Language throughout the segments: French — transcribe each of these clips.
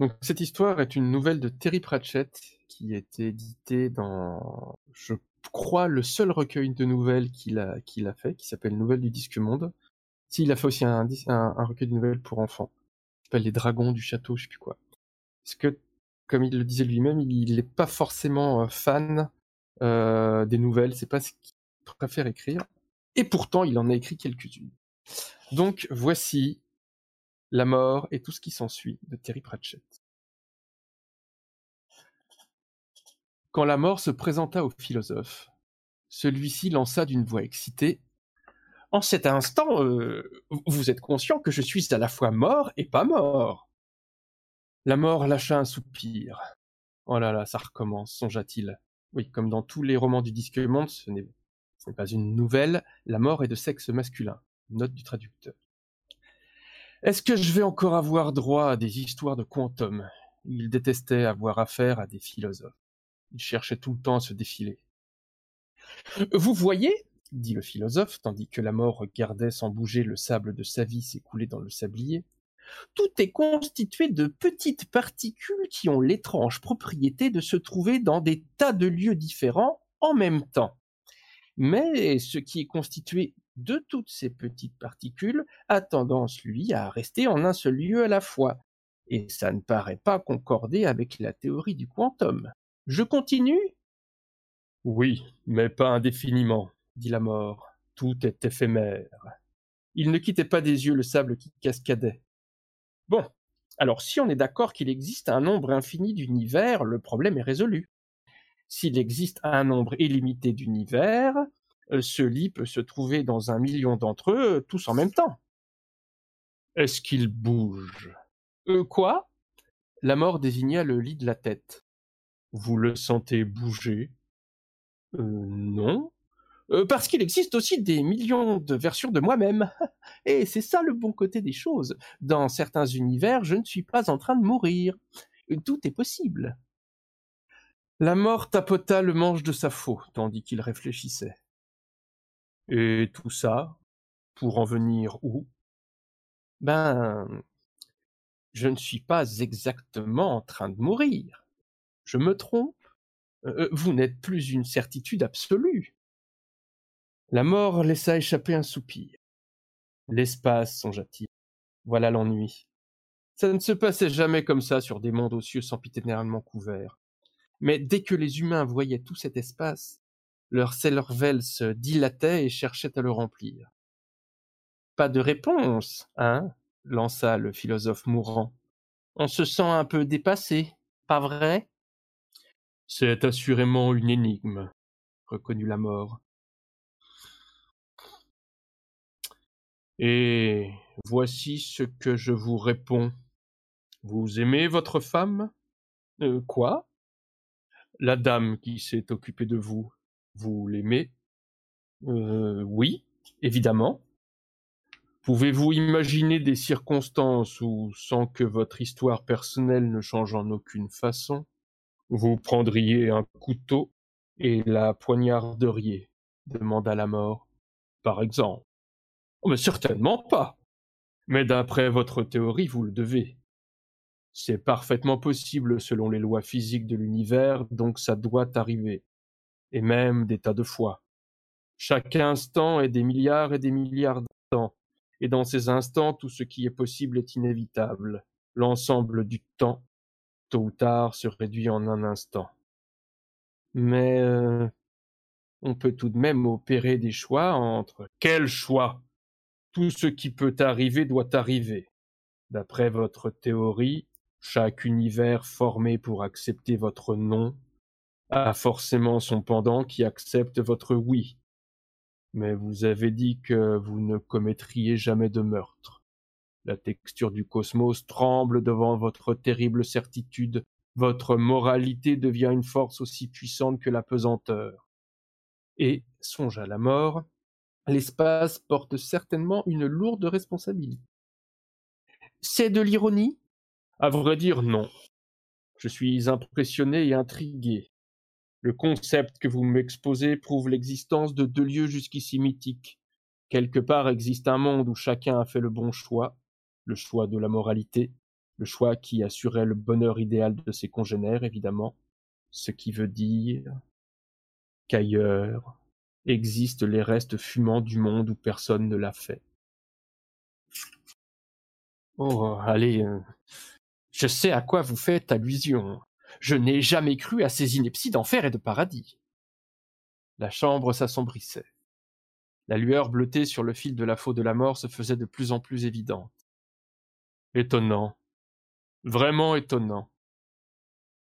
Donc cette histoire est une nouvelle de Terry Pratchett qui a été éditée dans, je crois, le seul recueil de nouvelles qu'il a, a fait, qui s'appelle Nouvelles du Disque Monde. S'il a fait aussi un, un, recueil de nouvelles pour enfants, qui s'appelle Les Dragons du Château, je sais plus quoi. Parce que, comme il le disait lui-même, il n'est pas forcément euh, fan euh, des nouvelles, c'est pas ce qu'il préfère écrire. Et pourtant, il en a écrit quelques-unes. Donc voici La mort et tout ce qui s'ensuit de Terry Pratchett. Quand la mort se présenta au philosophe, celui-ci lança d'une voix excitée En cet instant, euh, vous êtes conscient que je suis à la fois mort et pas mort. La mort lâcha un soupir. Oh là là, ça recommence, songea-t-il. Oui, comme dans tous les romans du disque monde, ce n'est pas une nouvelle, la mort est de sexe masculin. Note du traducteur. Est-ce que je vais encore avoir droit à des histoires de quantum? Il détestait avoir affaire à des philosophes. Il cherchait tout le temps à se défiler. Vous voyez, dit le philosophe, tandis que la mort regardait sans bouger le sable de sa vie s'écouler dans le sablier, tout est constitué de petites particules qui ont l'étrange propriété de se trouver dans des tas de lieux différents en même temps. Mais ce qui est constitué de toutes ces petites particules a tendance, lui, à rester en un seul lieu à la fois. Et ça ne paraît pas concorder avec la théorie du quantum. Je continue? Oui, mais pas indéfiniment, dit la mort. Tout est éphémère. Il ne quittait pas des yeux le sable qui cascadait. Bon, alors si on est d'accord qu'il existe un nombre infini d'univers, le problème est résolu. S'il existe un nombre illimité d'univers, ce lit peut se trouver dans un million d'entre eux, tous en même temps. Est-ce qu'il bouge? Euh, Quoi? La mort désigna le lit de la tête. Vous le sentez bouger? Euh, Non. Euh, parce qu'il existe aussi des millions de versions de moi-même. Et c'est ça le bon côté des choses. Dans certains univers, je ne suis pas en train de mourir. Tout est possible. La mort tapota le manche de sa faux, tandis qu'il réfléchissait. Et tout ça, pour en venir où? Ben, je ne suis pas exactement en train de mourir. Je me trompe. Euh, vous n'êtes plus une certitude absolue. La mort laissa échapper un soupir. L'espace, songea-t-il. Voilà l'ennui. Ça ne se passait jamais comme ça sur des mondes aux cieux sempiternellement couverts. Mais dès que les humains voyaient tout cet espace, leur cervelle se dilatait et cherchait à le remplir. Pas de réponse, hein lança le philosophe mourant. On se sent un peu dépassé, pas vrai? C'est assurément une énigme, reconnut la mort. Et voici ce que je vous réponds. Vous aimez votre femme? Euh, Quoi? La dame qui s'est occupée de vous. Vous l'aimez euh, Oui, évidemment. Pouvez-vous imaginer des circonstances où, sans que votre histoire personnelle ne change en aucune façon, vous prendriez un couteau et la poignarderiez? demanda la mort. Par exemple. Oh, mais certainement pas. Mais d'après votre théorie, vous le devez. C'est parfaitement possible selon les lois physiques de l'univers, donc ça doit arriver. Et même des tas de fois. Chaque instant est des milliards et des milliards d'instants. Et dans ces instants, tout ce qui est possible est inévitable. L'ensemble du temps, tôt ou tard, se réduit en un instant. Mais euh, on peut tout de même opérer des choix entre quel choix? Tout ce qui peut arriver doit arriver. D'après votre théorie, chaque univers formé pour accepter votre non a forcément son pendant qui accepte votre oui. Mais vous avez dit que vous ne commettriez jamais de meurtre. La texture du cosmos tremble devant votre terrible certitude. Votre moralité devient une force aussi puissante que la pesanteur. Et, songe à la mort, l'espace porte certainement une lourde responsabilité. C'est de l'ironie? À vrai dire, non. Je suis impressionné et intrigué. Le concept que vous m'exposez prouve l'existence de deux lieux jusqu'ici mythiques. Quelque part existe un monde où chacun a fait le bon choix, le choix de la moralité, Le choix qui assurait le bonheur idéal de ses congénères, évidemment. Ce qui veut dire qu'ailleurs existent les restes fumants du monde où personne ne l'a fait. Oh, allez, euh, je sais à quoi vous faites allusion. Je n'ai jamais cru à ces inepties d'enfer et de paradis. La chambre s'assombrissait. La lueur bleutée sur le fil de la faux de la mort se faisait de plus en plus évidente. Étonnant. Vraiment étonnant.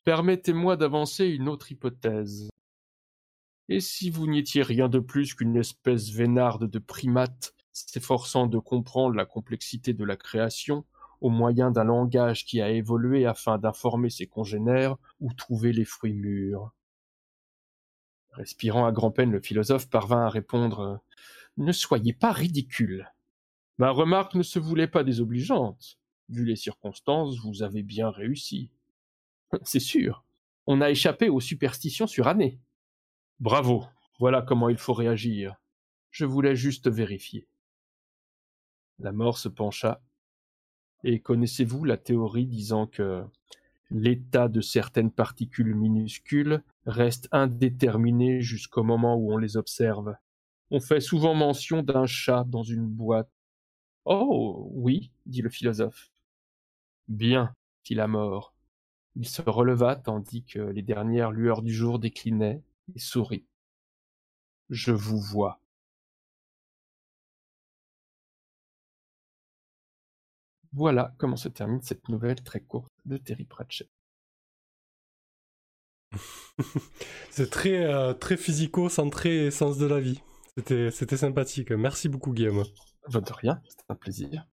Permettez-moi d'avancer une autre hypothèse. Et si vous n'étiez rien de plus qu'une espèce vénarde de primate s'efforçant de comprendre la complexité de la création au moyen d'un langage qui a évolué afin d'informer ses congénères où trouver les fruits mûrs. Respirant à grand-peine, le philosophe parvint à répondre Ne soyez pas ridicule. Ma remarque ne se voulait pas désobligeante. Vu les circonstances, vous avez bien réussi. C'est sûr. On a échappé aux superstitions surannées. Bravo. Voilà comment il faut réagir. Je voulais juste vérifier. La mort se pencha. Et connaissez-vous la théorie disant que l'état de certaines particules minuscules reste indéterminé jusqu'au moment où on les observe? On fait souvent mention d'un chat dans une boîte. Oh oui, dit le philosophe. Bien, fit la mort. Il se releva tandis que les dernières lueurs du jour déclinaient et sourit. Je vous vois. Voilà comment se termine cette nouvelle très courte de Terry Pratchett. c'est très, euh, très physico-centré sens de la vie. C'était, c'était sympathique. Merci beaucoup, Guillaume. De rien, c'était un plaisir.